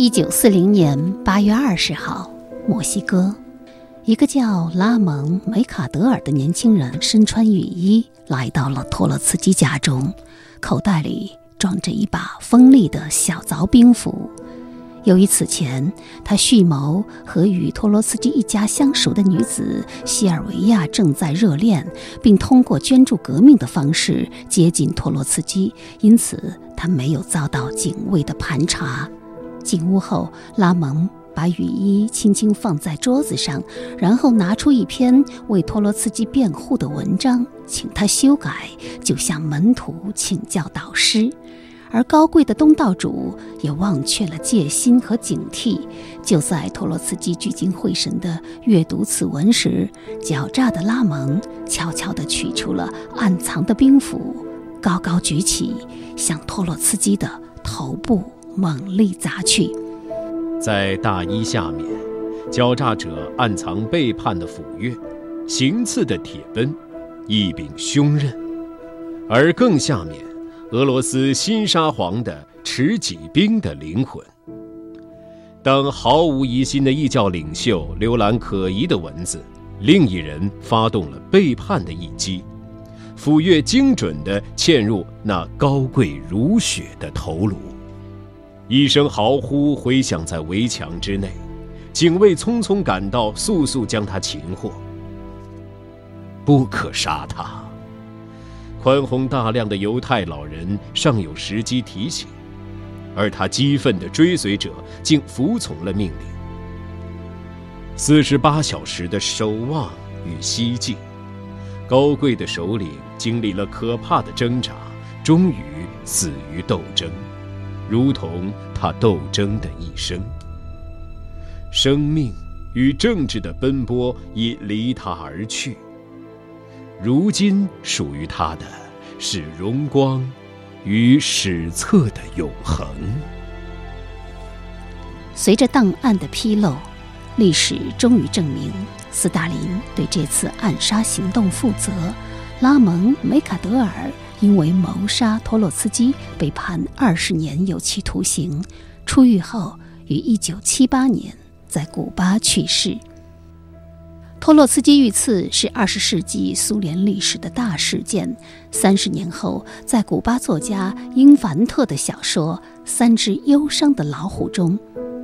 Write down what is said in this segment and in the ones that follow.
一九四零年八月二十号，墨西哥，一个叫拉蒙·梅卡德尔的年轻人身穿雨衣来到了托洛茨基家中，口袋里装着一把锋利的小凿兵斧。由于此前他蓄谋和与托洛茨基一家相熟的女子西尔维亚正在热恋，并通过捐助革命的方式接近托洛茨基，因此他没有遭到警卫的盘查。进屋后，拉蒙把雨衣轻轻放在桌子上，然后拿出一篇为托洛茨基辩护的文章，请他修改，就向门徒请教导师。而高贵的东道主也忘却了戒心和警惕。就在托洛茨基聚精会神地阅读此文时，狡诈的拉蒙悄悄地取出了暗藏的兵斧，高高举起，向托洛茨基的头部猛力砸去。在大衣下面，狡诈者暗藏背叛的斧钺，行刺的铁奔，一柄凶刃；而更下面。俄罗斯新沙皇的持戟兵的灵魂。当毫无疑心的异教领袖浏览可疑的文字，另一人发动了背叛的一击，斧钺精准地嵌入那高贵如雪的头颅。一声嚎呼回响在围墙之内，警卫匆匆赶到，速速将他擒获。不可杀他。宽宏大量的犹太老人尚有时机提醒，而他激愤的追随者竟服从了命令。四十八小时的守望与希冀，高贵的首领经历了可怕的挣扎，终于死于斗争，如同他斗争的一生。生命与政治的奔波已离他而去。如今属于他的，是荣光与史册的永恒。随着档案的披露，历史终于证明斯大林对这次暗杀行动负责。拉蒙·梅卡德尔因为谋杀托洛茨基被判二十年有期徒刑，出狱后于一九七八年在古巴去世。托洛茨基遇刺是二十世纪苏联历史的大事件。三十年后，在古巴作家英凡特的小说《三只忧伤的老虎》中，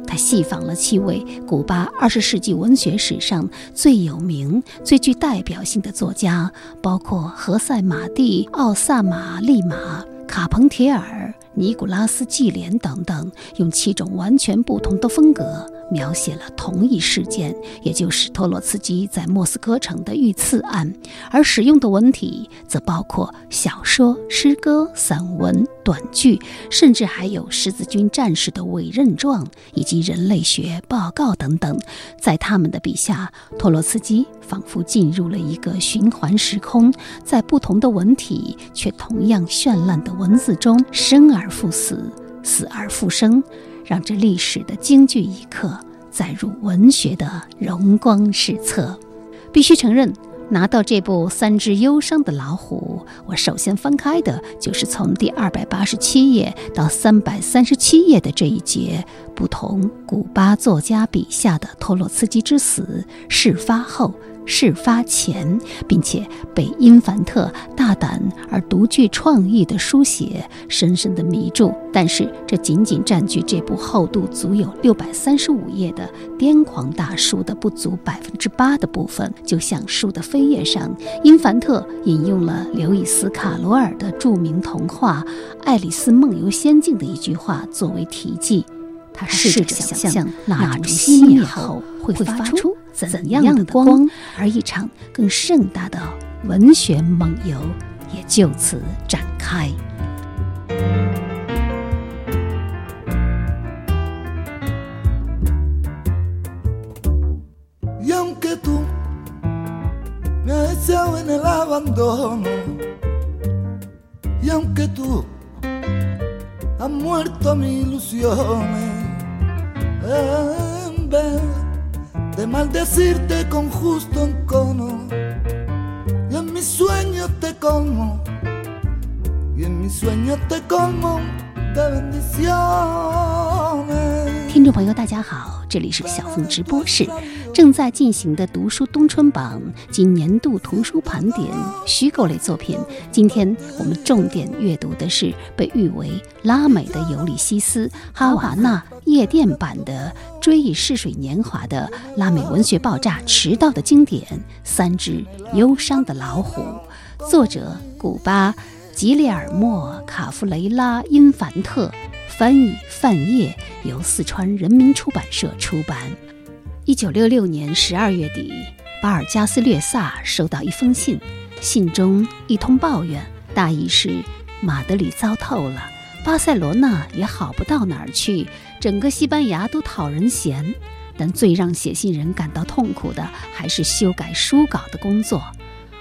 他细仿了七位古巴二十世纪文学史上最有名、最具代表性的作家，包括何塞·马蒂、奥萨马·利马、卡彭铁尔、尼古拉斯·季连等等，用七种完全不同的风格。描写了同一事件，也就是托洛茨基在莫斯科城的遇刺案，而使用的文体则包括小说、诗歌、散文、短剧，甚至还有十字军战士的委任状以及人类学报告等等。在他们的笔下，托洛茨基仿佛进入了一个循环时空，在不同的文体却同样绚烂的文字中，生而复死，死而复生。让这历史的京剧一刻载入文学的荣光史册。必须承认，拿到这部《三只忧伤的老虎》，我首先翻开的就是从第二百八十七页到三百三十七页的这一节，不同古巴作家笔下的托洛茨基之死事发后。事发前，并且被因凡特大胆而独具创意的书写深深的迷住。但是，这仅仅占据这部厚度足有六百三十五页的癫狂大书的不足百分之八的部分。就像书的扉页上，因凡特引用了刘易斯·卡罗尔的著名童话《爱丽丝梦游仙境》的一句话作为题记。他试着想象蜡烛熄灭后会发出怎样的光，而一场更盛大的文学梦游也就此展开。en vez de maldecirte con justo encono. Y en mis sueños te colmo, y en mis sueños te colmo de bendiciones. 听众朋友，大家好， 这里是小凤直播室，正在进行的读书冬春榜及年度图书盘点虚构类作品。今天我们重点阅读的是被誉为拉美的尤里西斯·哈瓦那夜店版的《追忆逝水年华》的拉美文学爆炸迟到的经典《三只忧伤的老虎》，作者古巴吉列尔莫·卡夫雷拉·因凡特。翻译范晔，由四川人民出版社出版。一九六六年十二月底，巴尔加斯略萨收到一封信，信中一通抱怨，大意是马德里糟透了，巴塞罗那也好不到哪儿去，整个西班牙都讨人嫌。但最让写信人感到痛苦的，还是修改书稿的工作。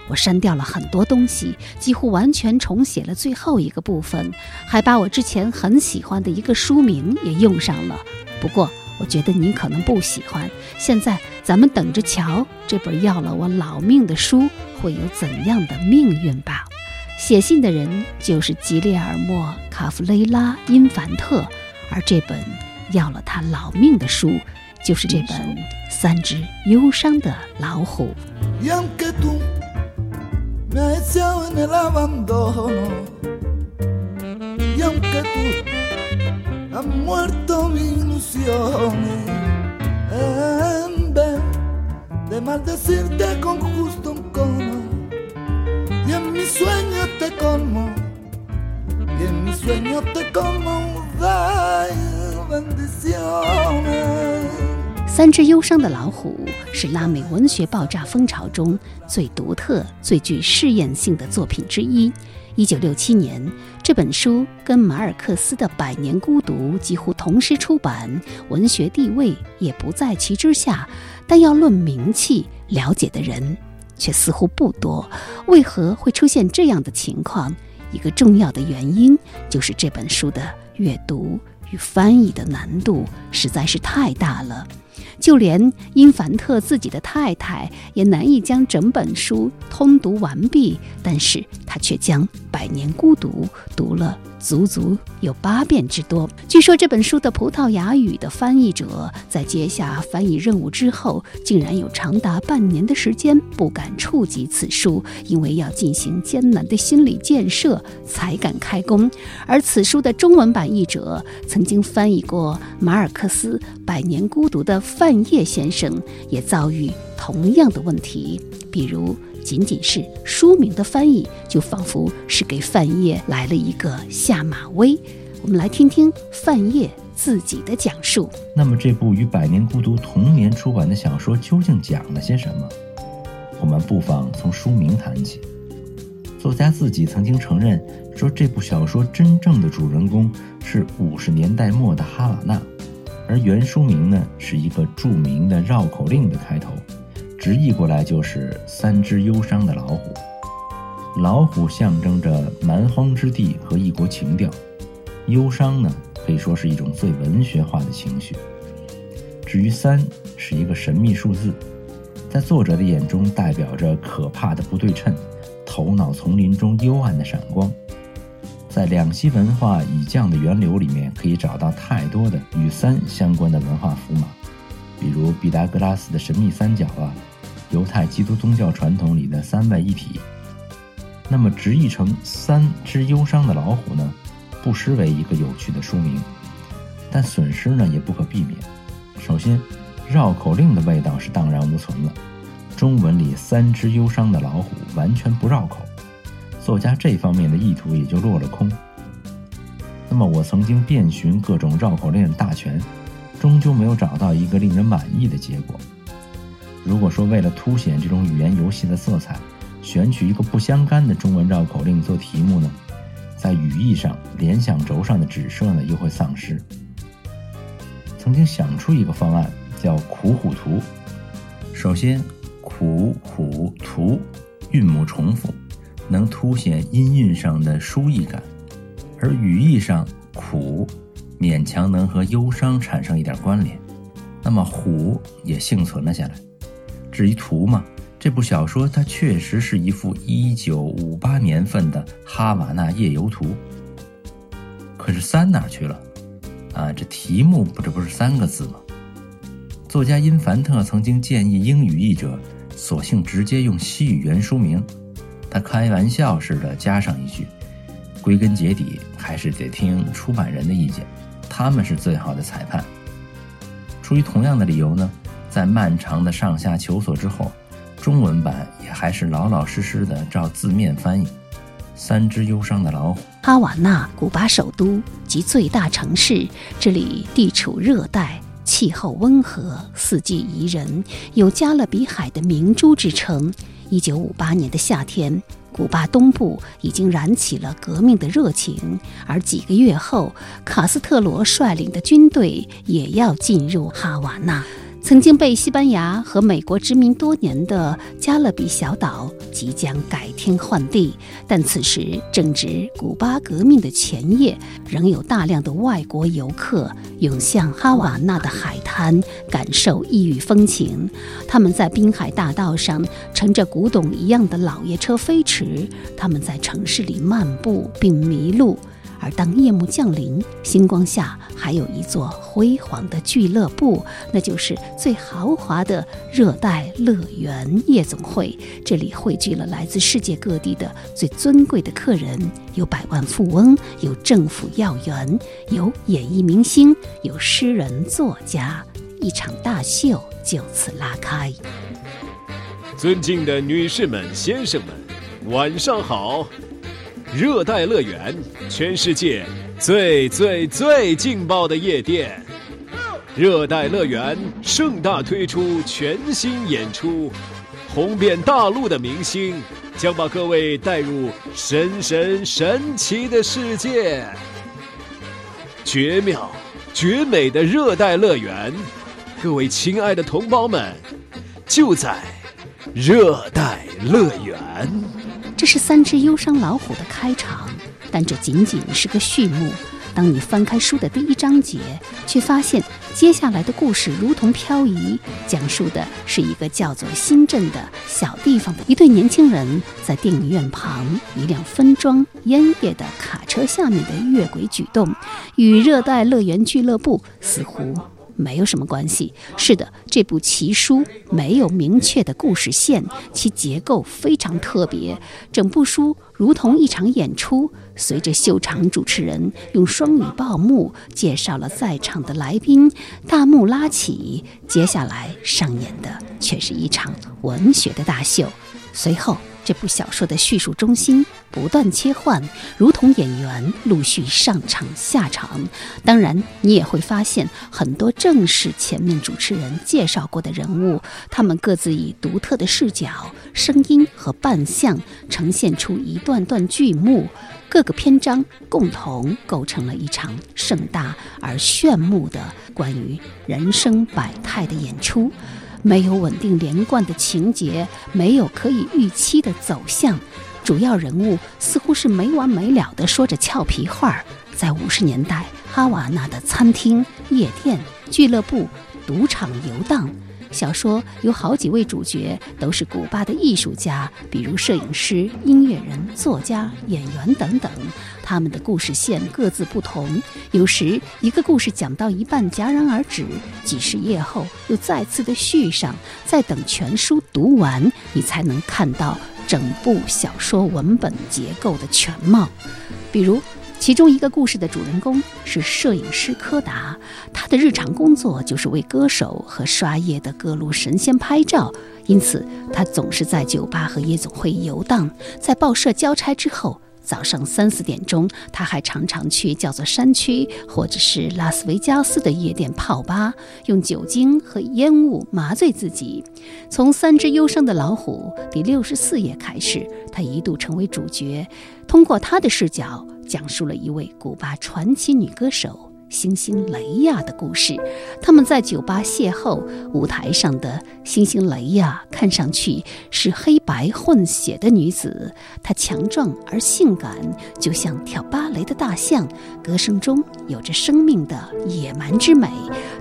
我删掉了很多东西，几乎完全重写了最后一个部分，还把我之前很喜欢的一个书名也用上了。不过，我觉得你可能不喜欢。现在，咱们等着瞧这本要了我老命的书会有怎样的命运吧。写信的人就是吉列尔莫·卡夫雷拉·因凡特，而这本要了他老命的书，就是这本《三只忧伤的老虎》。Me has echado en el abandono. Y aunque tú has muerto mis ilusiones, en vez de maldecirte con justo un cono, y en mis sueños te como, y en mis sueños te como, bendiciones. 三只忧伤的老虎是拉美文学爆炸风潮中最独特、最具试验性的作品之一。一九六七年，这本书跟马尔克斯的《百年孤独》几乎同时出版，文学地位也不在其之下。但要论名气，了解的人却似乎不多。为何会出现这样的情况？一个重要的原因就是这本书的阅读与翻译的难度实在是太大了。就连因凡特自己的太太也难以将整本书通读完毕，但是他却将《百年孤独》读了。足足有八遍之多。据说这本书的葡萄牙语的翻译者在接下翻译任务之后，竟然有长达半年的时间不敢触及此书，因为要进行艰难的心理建设才敢开工。而此书的中文版译者，曾经翻译过马尔克斯《百年孤独》的范晔先生，也遭遇同样的问题，比如。仅仅是书名的翻译，就仿佛是给范晔来了一个下马威。我们来听听范晔自己的讲述。那么，这部与《百年孤独》同年出版的小说究竟讲了些什么？我们不妨从书名谈起。作家自己曾经承认说，这部小说真正的主人公是五十年代末的哈瓦那，而原书名呢，是一个著名的绕口令的开头。直译过来就是“三只忧伤的老虎”。老虎象征着蛮荒之地和异国情调，忧伤呢可以说是一种最文学化的情绪。至于“三”是一个神秘数字，在作者的眼中代表着可怕的不对称，头脑丛林中幽暗的闪光。在两栖文化以降的源流里面，可以找到太多的与“三”相关的文化符码，比如毕达哥拉斯的神秘三角啊。犹太基督宗教传统里的三位一体，那么直译成“三只忧伤的老虎”呢，不失为一个有趣的书名，但损失呢也不可避免。首先，绕口令的味道是荡然无存了，中文里“三只忧伤的老虎”完全不绕口，作家这方面的意图也就落了空。那么我曾经遍寻各种绕口令大全，终究没有找到一个令人满意的结果。如果说为了凸显这种语言游戏的色彩，选取一个不相干的中文绕口令做题目呢，在语义上联想轴上的指涉呢又会丧失。曾经想出一个方案叫“苦虎图”。首先，“苦虎图”韵母重复，能凸显音韵上的疏异感；而语义上，“苦”勉强能和忧伤产生一点关联，那么“虎”也幸存了下来。至于图嘛，这部小说它确实是一幅一九五八年份的哈瓦那夜游图。可是三哪去了？啊，这题目不这不是三个字吗？作家因凡特曾经建议英语译者，索性直接用西语原书名。他开玩笑似的加上一句：“归根结底还是得听出版人的意见，他们是最好的裁判。”出于同样的理由呢，在漫长的上下求索之后，中文版也还是老老实实的照字面翻译。三只忧伤的老虎。哈瓦那，古巴首都及最大城市，这里地处热带。气候温和，四季宜人，有“加勒比海的明珠”之称。一九五八年的夏天，古巴东部已经燃起了革命的热情，而几个月后，卡斯特罗率领的军队也要进入哈瓦那。曾经被西班牙和美国殖民多年的加勒比小岛即将改天换地，但此时正值古巴革命的前夜，仍有大量的外国游客涌向哈瓦那的海滩，感受异域风情。他们在滨海大道上乘着古董一样的老爷车飞驰，他们在城市里漫步并迷路。而当夜幕降临，星光下还有一座辉煌的俱乐部，那就是最豪华的热带乐园夜总会。这里汇聚了来自世界各地的最尊贵的客人，有百万富翁，有政府要员，有演艺明星，有诗人作家。一场大秀就此拉开。尊敬的女士们、先生们，晚上好。热带乐园，全世界最最最劲爆的夜店。热带乐园盛大推出全新演出，红遍大陆的明星将把各位带入神神神奇的世界。绝妙、绝美的热带乐园，各位亲爱的同胞们，就在热带乐园。这是三只忧伤老虎的开场，但这仅仅是个序幕。当你翻开书的第一章节，却发现接下来的故事如同漂移，讲述的是一个叫做新镇的小地方的一对年轻人在电影院旁一辆分装烟叶的卡车下面的越轨举动，与热带乐园俱乐部似乎。没有什么关系。是的，这部奇书没有明确的故事线，其结构非常特别。整部书如同一场演出，随着秀场主持人用双语报幕介绍了在场的来宾，大幕拉起，接下来上演的却是一场文学的大秀。随后。这部小说的叙述中心不断切换，如同演员陆续上场下场。当然，你也会发现很多正是前面主持人介绍过的人物，他们各自以独特的视角、声音和扮相呈现出一段段剧目。各个篇章共同构成了一场盛大而炫目的关于人生百态的演出。没有稳定连贯的情节，没有可以预期的走向，主要人物似乎是没完没了的说着俏皮话儿。在五十年代，哈瓦那的餐厅、夜店、俱乐部、赌场游荡。小说有好几位主角都是古巴的艺术家，比如摄影师、音乐人、作家、演员等等。他们的故事线各自不同，有时一个故事讲到一半戛然而止，几十页后又再次的续上。再等全书读完，你才能看到整部小说文本结构的全貌。比如。其中一个故事的主人公是摄影师柯达，他的日常工作就是为歌手和刷夜的各路神仙拍照，因此他总是在酒吧和夜总会游荡。在报社交差之后，早上三四点钟，他还常常去叫做山区或者是拉斯维加斯的夜店泡吧，用酒精和烟雾麻醉自己。从《三只忧伤的老虎》第六十四页开始，他一度成为主角，通过他的视角。讲述了一位古巴传奇女歌手星星雷亚的故事。他们在酒吧邂逅，舞台上的星星雷亚看上去是黑白混血的女子，她强壮而性感，就像跳芭蕾的大象，歌声中有着生命的野蛮之美。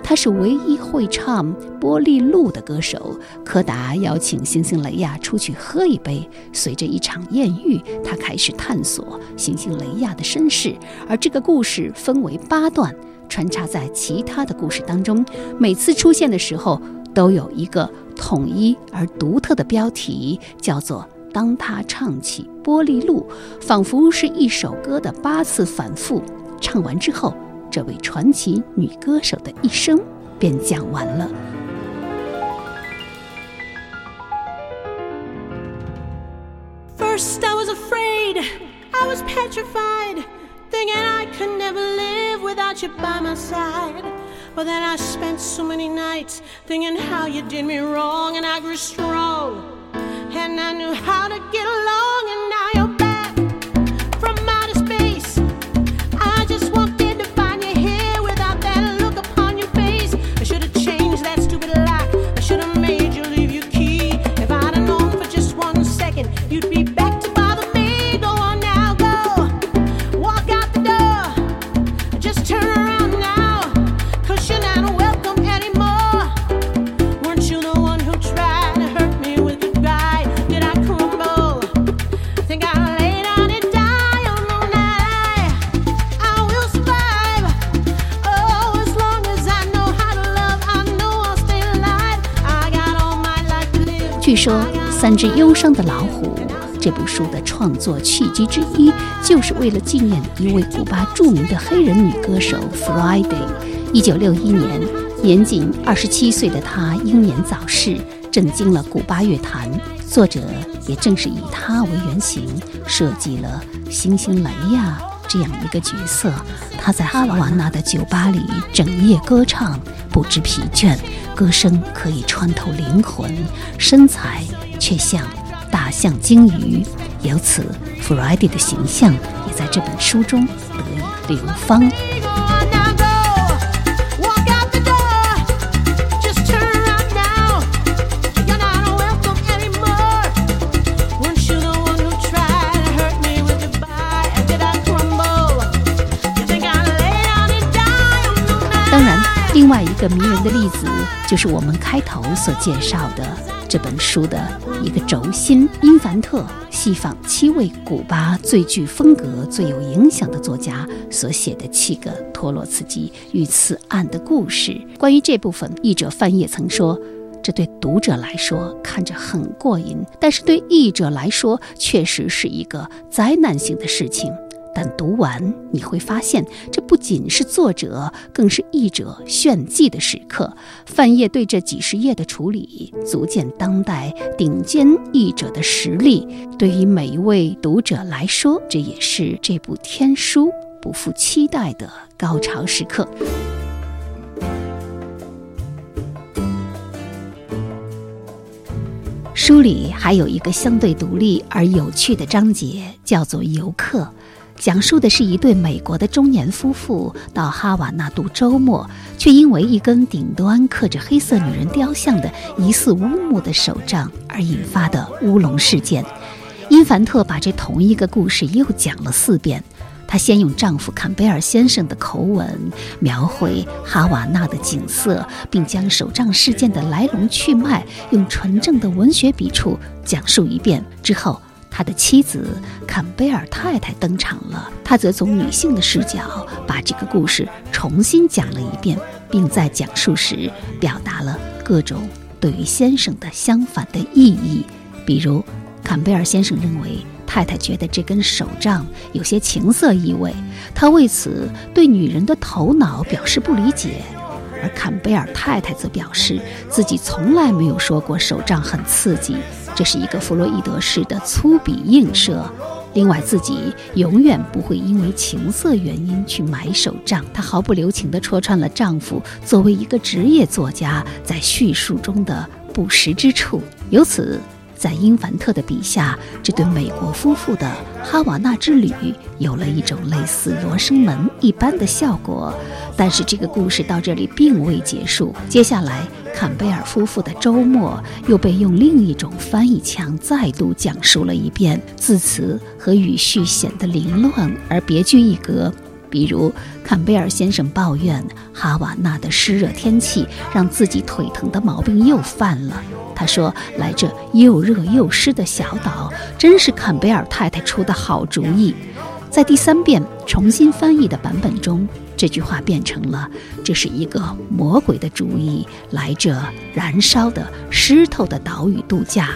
她是唯一会唱《波利路》的歌手。柯达邀请星星雷亚出去喝一杯。随着一场艳遇，他开始探索星星雷亚的身世。而这个故事分为八段，穿插在其他的故事当中。每次出现的时候，都有一个统一而独特的标题，叫做“当他唱起玻璃路”，仿佛是一首歌的八次反复。唱完之后，这位传奇女歌手的一生便讲完了。First, I was afraid, I was petrified, thinking I could never live without you by my side. But then I spent so many nights thinking how you did me wrong, and I grew strong, and I knew how to get along, 据说，《三只忧伤的老虎》这部书的创作契机之一，就是为了纪念一位古巴著名的黑人女歌手 Friday。一九六一年，年仅二十七岁的她英年早逝，震惊了古巴乐坛。作者也正是以她为原型，设计了星星雷亚这样一个角色。他在哈瓦那的酒吧里整夜歌唱，不知疲倦，歌声可以穿透灵魂，身材却像大象鲸鱼。由此，Friday 的形象也在这本书中得以流芳。个迷人的例子就是我们开头所介绍的这本书的一个轴心——因凡特西访七位古巴最具风格、最有影响的作家所写的七个托洛茨基遇刺案的故事。关于这部分，译者范晔曾说。这对读者来说看着很过瘾，但是对译者来说确实是一个灾难性的事情。但读完你会发现，这不仅是作者，更是译者炫技的时刻。范晔对这几十页的处理，足见当代顶尖译者的实力。对于每一位读者来说，这也是这部天书不负期待的高潮时刻。书里还有一个相对独立而有趣的章节，叫做“游客”，讲述的是一对美国的中年夫妇到哈瓦那度周末，却因为一根顶端刻着黑色女人雕像的疑似乌木的手杖而引发的乌龙事件。因凡特把这同一个故事又讲了四遍。她先用丈夫坎贝尔先生的口吻描绘哈瓦那的景色，并将手杖事件的来龙去脉用纯正的文学笔触讲述一遍。之后，他的妻子坎贝尔太太登场了，她则从女性的视角把这个故事重新讲了一遍，并在讲述时表达了各种对于先生的相反的意义，比如。坎贝尔先生认为，太太觉得这根手杖有些情色意味，他为此对女人的头脑表示不理解；而坎贝尔太太则表示自己从来没有说过手杖很刺激，这是一个弗洛伊德式的粗鄙映射。另外，自己永远不会因为情色原因去买手杖。她毫不留情地戳穿了丈夫作为一个职业作家在叙述中的不实之处，由此。在英凡特的笔下，这对美国夫妇的哈瓦那之旅有了一种类似罗生门一般的效果。但是这个故事到这里并未结束，接下来坎贝尔夫妇的周末又被用另一种翻译腔再度讲述了一遍，字词和语序显得凌乱而别具一格。比如，坎贝尔先生抱怨哈瓦那的湿热天气让自己腿疼的毛病又犯了。他说：“来这又热又湿的小岛，真是坎贝尔太太出的好主意。”在第三遍重新翻译的版本中，这句话变成了这是一个魔鬼的主意，来这燃烧的湿透的岛屿度假。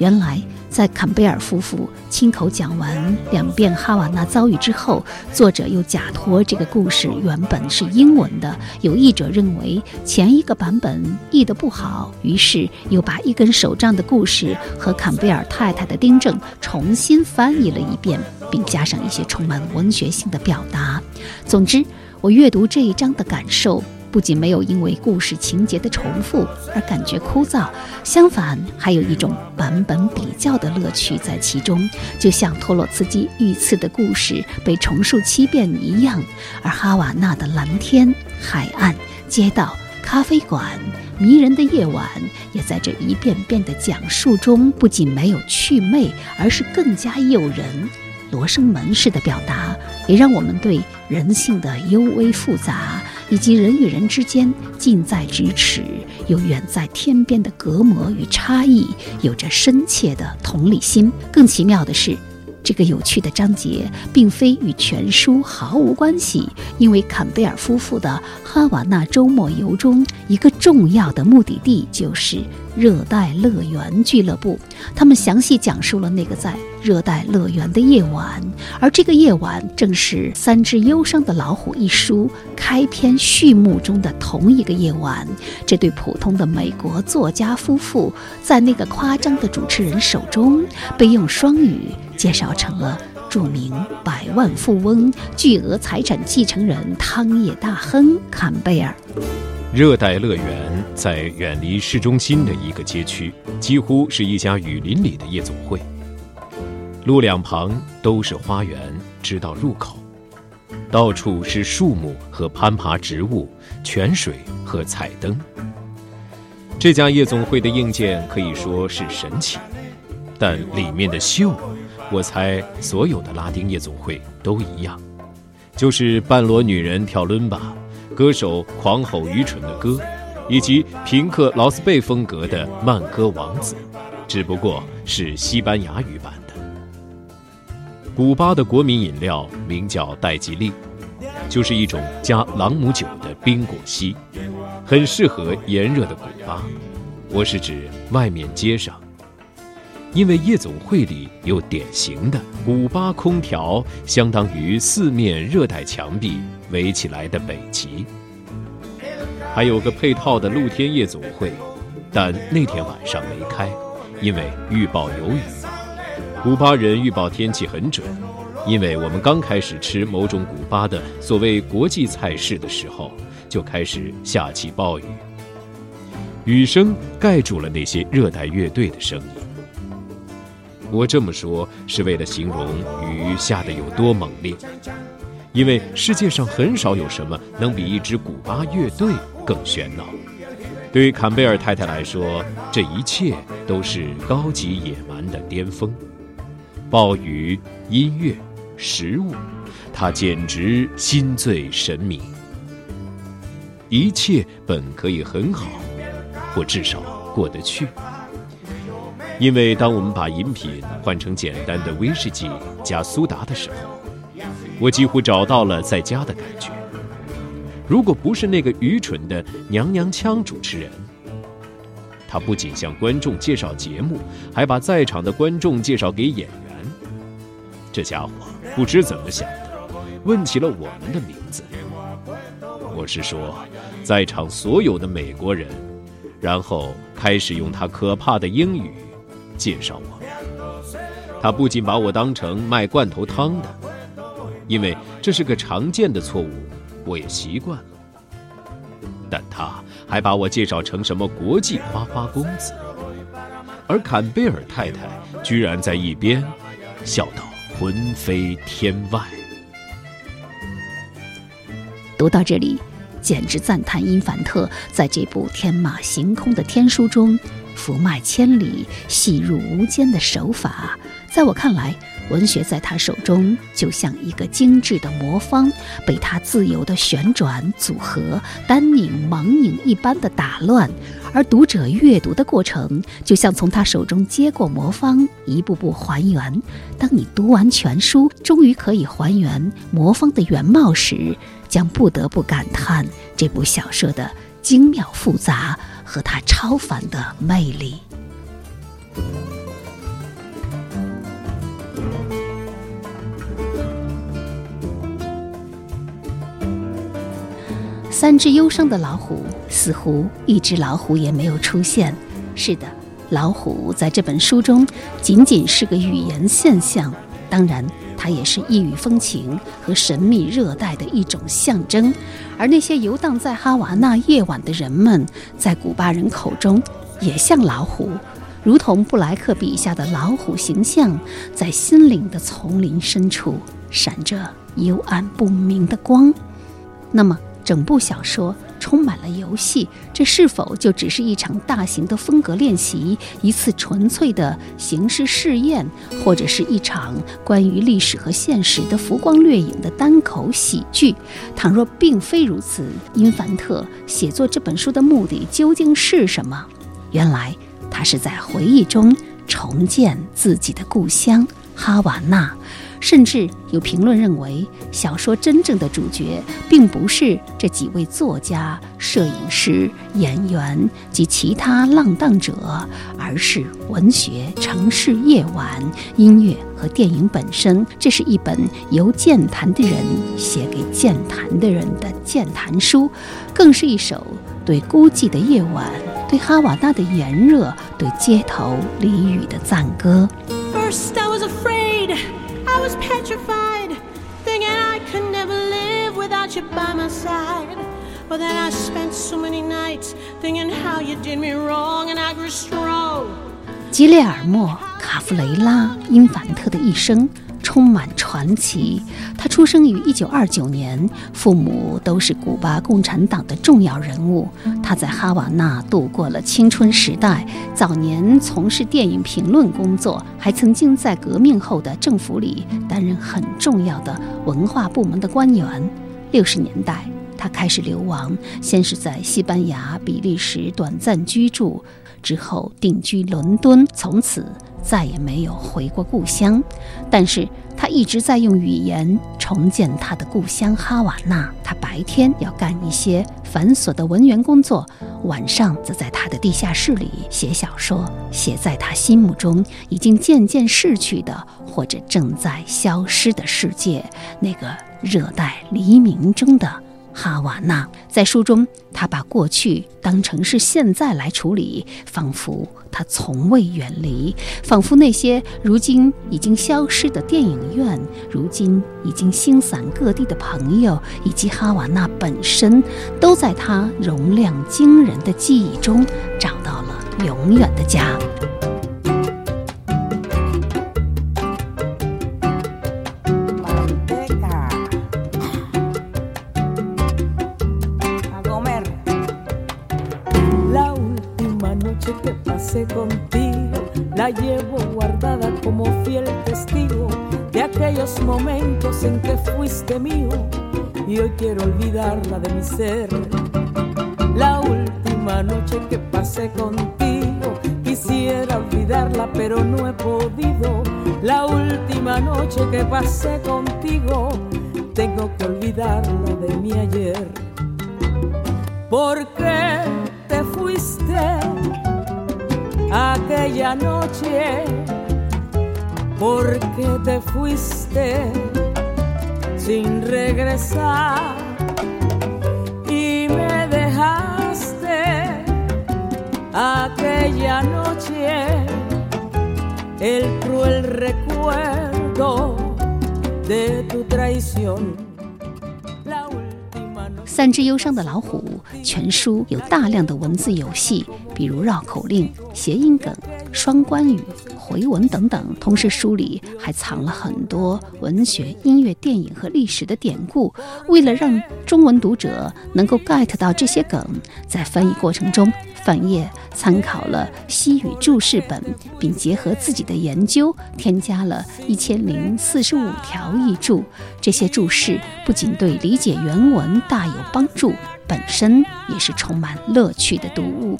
原来。在坎贝尔夫妇亲口讲完两遍哈瓦那遭遇之后，作者又假托这个故事原本是英文的，有译者认为前一个版本译得不好，于是又把一根手杖的故事和坎贝尔太太的订正重新翻译了一遍，并加上一些充满文学性的表达。总之，我阅读这一章的感受。不仅没有因为故事情节的重复而感觉枯燥，相反，还有一种版本比较的乐趣在其中，就像托洛茨基遇刺的故事被重述七遍一样。而哈瓦那的蓝天、海岸、街道、咖啡馆、迷人的夜晚，也在这一遍遍的讲述中，不仅没有趣味，而是更加诱人。罗生门式的表达，也让我们对人性的幽微复杂，以及人与人之间近在咫尺又远在天边的隔膜与差异，有着深切的同理心。更奇妙的是。这个有趣的章节并非与全书毫无关系，因为坎贝尔夫妇的哈瓦那周末游中，一个重要的目的地就是热带乐园俱乐部。他们详细讲述了那个在热带乐园的夜晚，而这个夜晚正是《三只忧伤的老虎》一书开篇序幕中的同一个夜晚。这对普通的美国作家夫妇，在那个夸张的主持人手中，被用双语。介绍成了著名百万富翁、巨额财产继承人汤叶大亨坎贝尔。热带乐园在远离市中心的一个街区，几乎是一家雨林里的夜总会。路两旁都是花园，直到入口，到处是树木和攀爬植物、泉水和彩灯。这家夜总会的硬件可以说是神奇，但里面的秀。我猜所有的拉丁夜总会都一样，就是半裸女人跳伦巴，歌手狂吼愚蠢的歌，以及平克·劳斯贝风格的慢歌王子，只不过是西班牙语版。古巴的国民饮料名叫戴吉利，就是一种加朗姆酒的冰果昔，很适合炎热的古巴。我是指外面街上。因为夜总会里有典型的古巴空调，相当于四面热带墙壁围起来的北极，还有个配套的露天夜总会，但那天晚上没开，因为预报有雨。古巴人预报天气很准，因为我们刚开始吃某种古巴的所谓国际菜式的时候，就开始下起暴雨，雨声盖住了那些热带乐队的声音。我这么说是为了形容雨下得有多猛烈，因为世界上很少有什么能比一支古巴乐队更喧闹。对坎贝尔太太来说，这一切都是高级野蛮的巅峰。暴雨、音乐、食物，他简直心醉神迷。一切本可以很好，或至少过得去。因为当我们把饮品换成简单的威士忌加苏打的时候，我几乎找到了在家的感觉。如果不是那个愚蠢的娘娘腔主持人，他不仅向观众介绍节目，还把在场的观众介绍给演员。这家伙不知怎么想的，问起了我们的名字。我是说，在场所有的美国人，然后开始用他可怕的英语。介绍我，他不仅把我当成卖罐头汤的，因为这是个常见的错误，我也习惯了。但他还把我介绍成什么国际花花公子，而坎贝尔太太居然在一边笑道魂飞天外。读到这里，简直赞叹因凡特在这部天马行空的天书中。福脉千里、细入无间的手法，在我看来，文学在他手中就像一个精致的魔方，被他自由的旋转、组合、单拧、盲拧一般的打乱；而读者阅读的过程，就像从他手中接过魔方，一步步还原。当你读完全书，终于可以还原魔方的原貌时，将不得不感叹这部小说的精妙复杂和它超凡的魅力。三只忧伤的老虎，似乎一只老虎也没有出现。是的，老虎在这本书中仅仅是个语言现象，当然，它也是异域风情和神秘热带的一种象征。而那些游荡在哈瓦那夜晚的人们，在古巴人口中也像老虎，如同布莱克笔下的老虎形象，在心灵的丛林深处闪着幽暗不明的光。那么，整部小说充满了游戏，这是否就只是一场大型的风格练习，一次纯粹的形式试验，或者是一场关于历史和现实的浮光掠影的单口喜剧？倘若并非如此，因凡特写作这本书的目的究竟是什么？原来他是在回忆中重建自己的故乡哈瓦那。甚至有评论认为，小说真正的主角并不是这几位作家、摄影师、演员及其他浪荡者，而是文学、城市、夜晚、音乐和电影本身。这是一本由健谈的人写给健谈的人的健谈书，更是一首对孤寂的夜晚、对哈瓦那的炎热、对街头俚语的赞歌。First, I was afraid. I was petrified, thinking I could never live without you by my side. But then I spent so many nights thinking how you did me wrong, and I grew strong. 吉列尔莫·卡夫雷拉·因凡特的一生 充满传奇。他出生于1929年，父母都是古巴共产党的重要人物。他在哈瓦那度过了青春时代，早年从事电影评论工作，还曾经在革命后的政府里担任很重要的文化部门的官员。六十年代，他开始流亡，先是在西班牙、比利时短暂居住，之后定居伦敦，从此。再也没有回过故乡，但是他一直在用语言重建他的故乡哈瓦那。他白天要干一些繁琐的文员工作，晚上则在他的地下室里写小说，写在他心目中已经渐渐逝去的或者正在消失的世界，那个热带黎明中的。哈瓦那在书中，他把过去当成是现在来处理，仿佛他从未远离，仿佛那些如今已经消失的电影院，如今已经星散各地的朋友，以及哈瓦那本身，都在他容量惊人的记忆中找到了永远的家。La llevo guardada como fiel testigo de aquellos momentos en que fuiste mío y hoy quiero olvidarla de mi ser. La última noche que pasé contigo quisiera olvidarla pero no he podido. La última noche que pasé contigo tengo que olvidarla de mi ayer. ¿Por qué te fuiste? Aquella noche, porque te fuiste sin regresar y me dejaste aquella noche el cruel recuerdo de tu traición. 三只忧伤的老虎全书有大量的文字游戏，比如绕口令、谐音梗、双关语、回文等等。同时，书里还藏了很多文学、音乐、电影和历史的典故。为了让中文读者能够 get 到这些梗，在翻译过程中。范晔参考了西语注释本，并结合自己的研究，添加了一千零四十五条译注。这些注释不仅对理解原文大有帮助，本身也是充满乐趣的读物。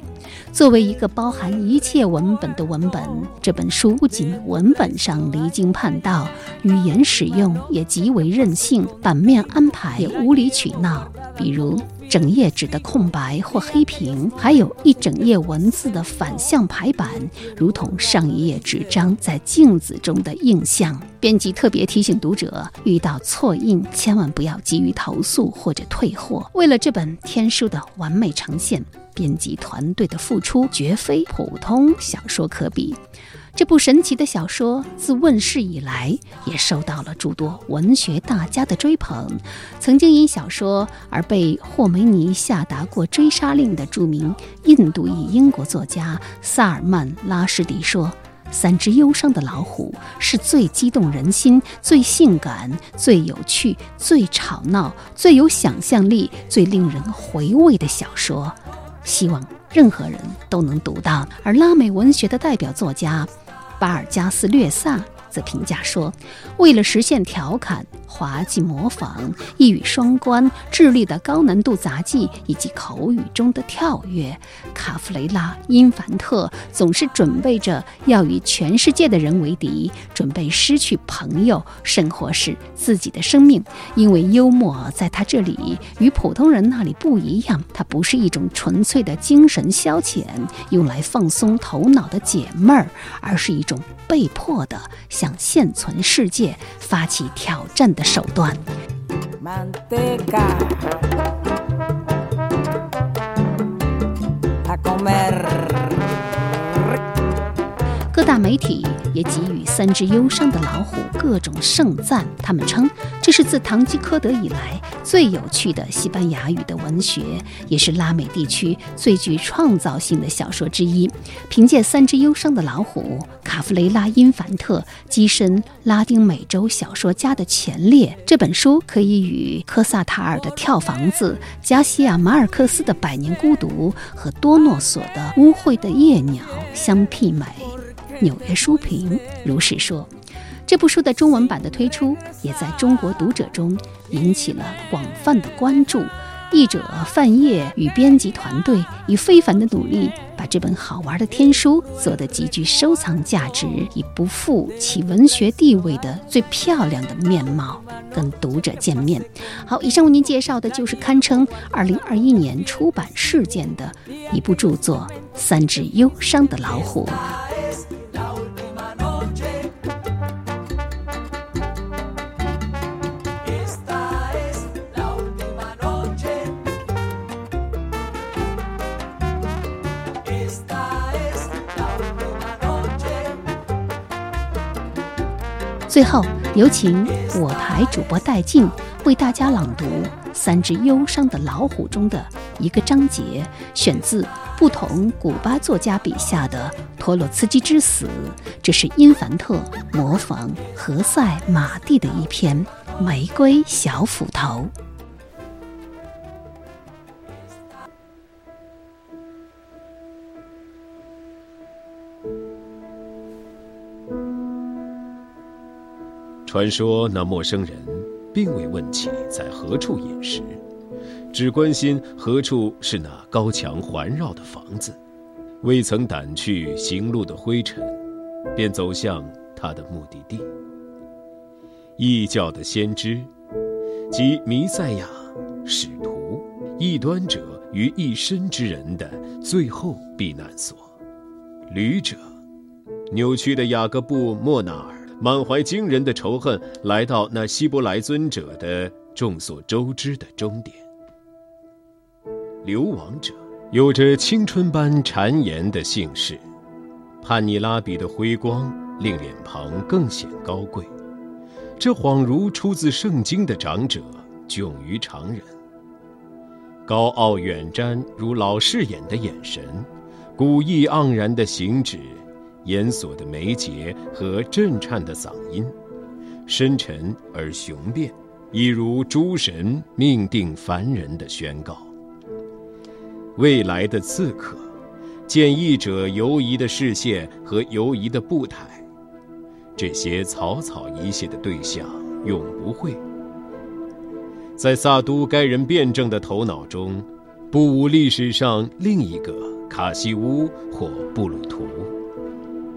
作为一个包含一切文本的文本，这本书不仅文本上离经叛道，语言使用也极为任性，版面安排也无理取闹。比如整页纸的空白或黑屏，还有一整页文字的反向排版，如同上一页纸张在镜子中的映像。编辑特别提醒读者，遇到错印千万不要急于投诉或者退货。为了这本天书的完美呈现。编辑团队的付出绝非普通小说可比。这部神奇的小说自问世以来，也受到了诸多文学大家的追捧。曾经因小说而被霍梅尼下达过追杀令的著名印度裔英国作家萨尔曼·拉什迪说：“三只忧伤的老虎是最激动人心、最性感、最有趣、最吵闹、最有想象力、最令人回味的小说。”希望任何人都能读到。而拉美文学的代表作家巴尔加斯略萨则评价说：“为了实现调侃。”滑稽模仿、一语双关、智力的高难度杂技以及口语中的跳跃，卡弗雷拉·因凡特总是准备着要与全世界的人为敌，准备失去朋友，甚或是自己的生命。因为幽默在他这里与普通人那里不一样，它不是一种纯粹的精神消遣，用来放松头脑的解闷儿，而是一种被迫的向现存世界发起挑战的。手段。各大媒体也给予三只忧伤的老虎各种盛赞，他们称这是自《堂吉诃德》以来最有趣的西班牙语的文学，也是拉美地区最具创造性的小说之一。凭借《三只忧伤的老虎》，卡弗雷拉·因凡特跻身拉丁美洲小说家的前列。这本书可以与科萨塔尔的《跳房子》、加西亚·马尔克斯的《百年孤独》和多诺索的《污秽的夜鸟》相媲美。纽约书评如是说，这部书的中文版的推出，也在中国读者中引起了广泛的关注。译者范晔与编辑团队以非凡的努力，把这本好玩的天书做得极具收藏价值，以不负其文学地位的最漂亮的面貌跟读者见面。好，以上为您介绍的就是堪称2021年出版事件的一部著作《三只忧伤的老虎》。最后，有请我台主播戴静为大家朗读《三只忧伤的老虎》中的一个章节，选自不同古巴作家笔下的《托洛茨基之死》。这是因凡特模仿何塞·马蒂的一篇《玫瑰小斧头》。传说那陌生人并未问起在何处饮食，只关心何处是那高墙环绕的房子，未曾掸去行路的灰尘，便走向他的目的地。异教的先知，即弥赛亚、使徒、异端者于一身之人的最后避难所，旅者，扭曲的雅各布·莫纳尔。满怀惊人的仇恨，来到那希伯来尊者的众所周知的终点。流亡者有着青春般谗言的姓氏，潘尼拉比的辉光令脸庞更显高贵。这恍如出自圣经的长者，迥于常人。高傲远瞻如老视眼的眼神，古意盎然的行止。严锁的眉睫和震颤的嗓音，深沉而雄辩，一如诸神命定凡人的宣告。未来的刺客，见义者游移的视线和游移的步态，这些草草一泻的对象永不会。在萨都该人辩证的头脑中，不无历史上另一个卡西乌或布鲁图。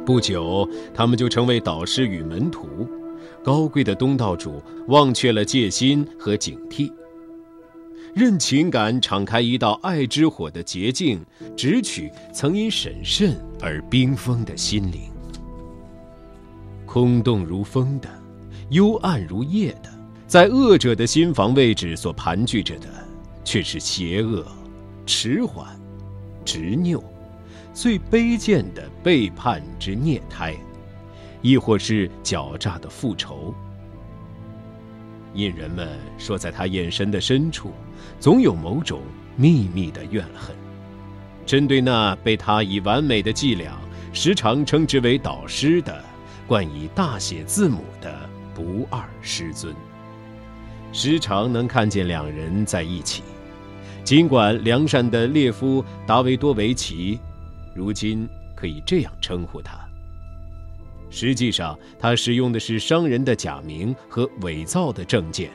不久，他们就成为导师与门徒。高贵的东道主忘却了戒心和警惕，任情感敞开一道爱之火的捷径，直取曾因审慎而冰封的心灵。空洞如风的，幽暗如夜的，在恶者的心房位置所盘踞着的，却是邪恶、迟缓、执拗。最卑贱的背叛之孽胎，亦或是狡诈的复仇。因人们说，在他眼神的深处，总有某种秘密的怨恨，针对那被他以完美的伎俩，时常称之为导师的，冠以大写字母的不二师尊。时常能看见两人在一起，尽管良善的列夫达维多维奇。如今可以这样称呼他。实际上，他使用的是商人的假名和伪造的证件，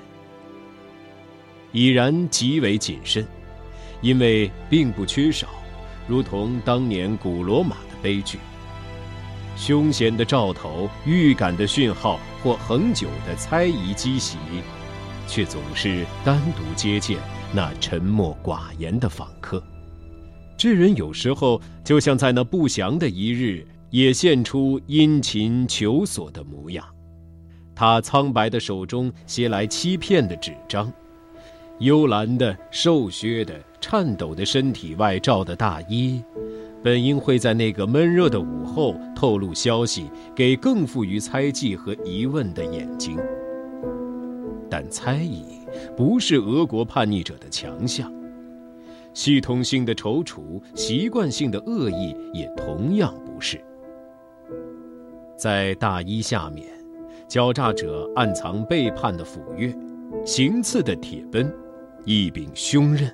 已然极为谨慎，因为并不缺少，如同当年古罗马的悲剧。凶险的兆头、预感的讯号或恒久的猜疑积习，却总是单独接见那沉默寡言的访客。这人有时候就像在那不祥的一日，也现出殷勤求索的模样。他苍白的手中携来欺骗的纸张，幽蓝的、瘦削的、颤抖的身体外罩的大衣，本应会在那个闷热的午后透露消息给更富于猜忌和疑问的眼睛。但猜疑不是俄国叛逆者的强项。系统性的踌躇，习惯性的恶意，也同样不是。在大衣下面，狡诈者暗藏背叛的斧钺，行刺的铁奔，一柄凶刃；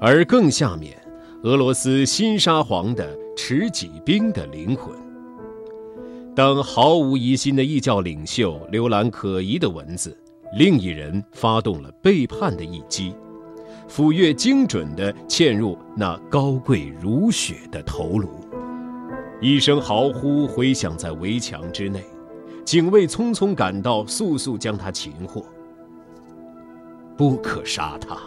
而更下面，俄罗斯新沙皇的持戟兵的灵魂。当毫无疑心的异教领袖浏览可疑的文字，另一人发动了背叛的一击。斧钺精准地嵌入那高贵如雪的头颅，一声嚎呼回响在围墙之内，警卫匆匆赶到，速速将他擒获。不可杀他！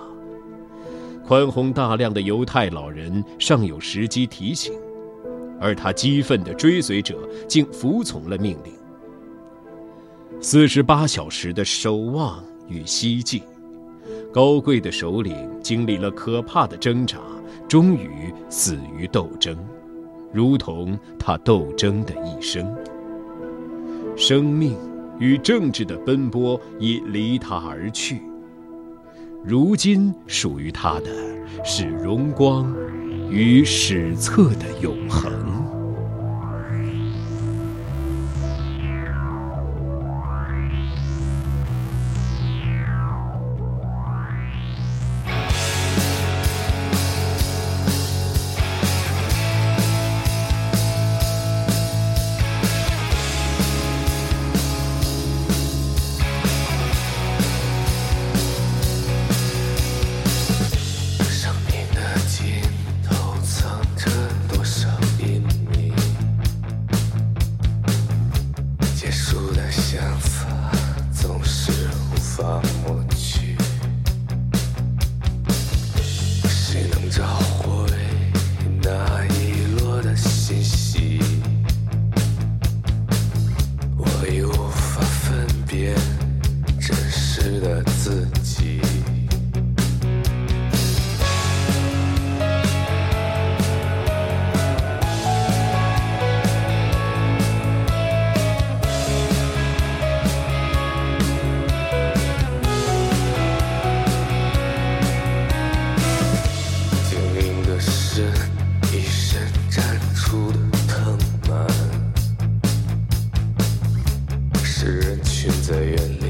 宽宏大量的犹太老人尚有时机提醒，而他激愤的追随者竟服从了命令。四十八小时的守望与希冀。高贵的首领经历了可怕的挣扎，终于死于斗争，如同他斗争的一生。生命与政治的奔波已离他而去，如今属于他的是荣光与史册的永恒。现在远离，